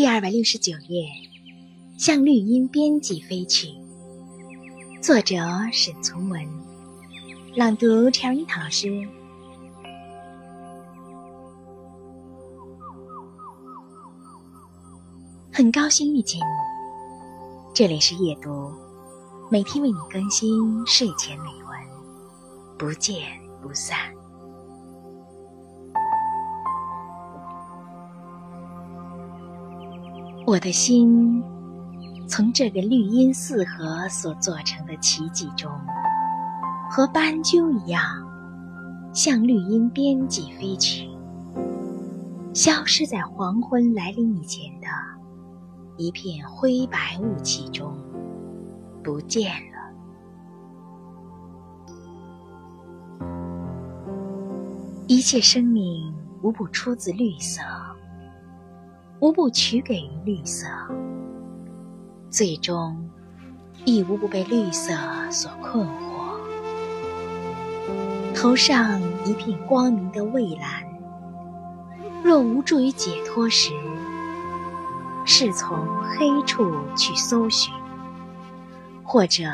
第二百六十九页，向绿荫边际飞去。作者：沈从文，朗读：陈樱桃老师。很高兴遇见你，这里是夜读，每天为你更新睡前美文，不见不散。我的心，从这个绿荫四合所做成的奇迹中，和斑鸠一样，向绿荫边际飞去，消失在黄昏来临以前的一片灰白雾气中，不见了。一切生命无不出自绿色。无不取给于绿色，最终亦无不被绿色所困惑。头上一片光明的蔚蓝，若无助于解脱时，是从黑处去搜寻，或者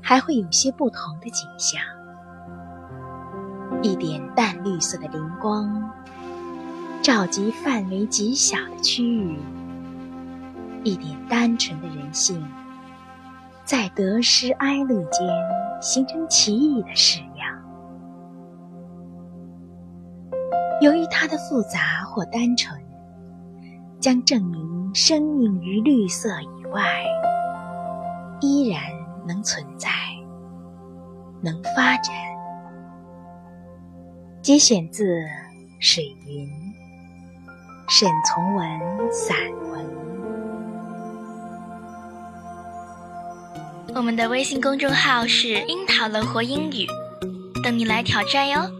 还会有些不同的景象。一点淡绿色的灵光。召集范围极小的区域，一点单纯的人性，在得失哀乐间形成奇异的式样。由于它的复杂或单纯，将证明生命于绿色以外，依然能存在，能发展。节选自《水云》。沈从文散文。我们的微信公众号是“樱桃乐活英语”，等你来挑战哟。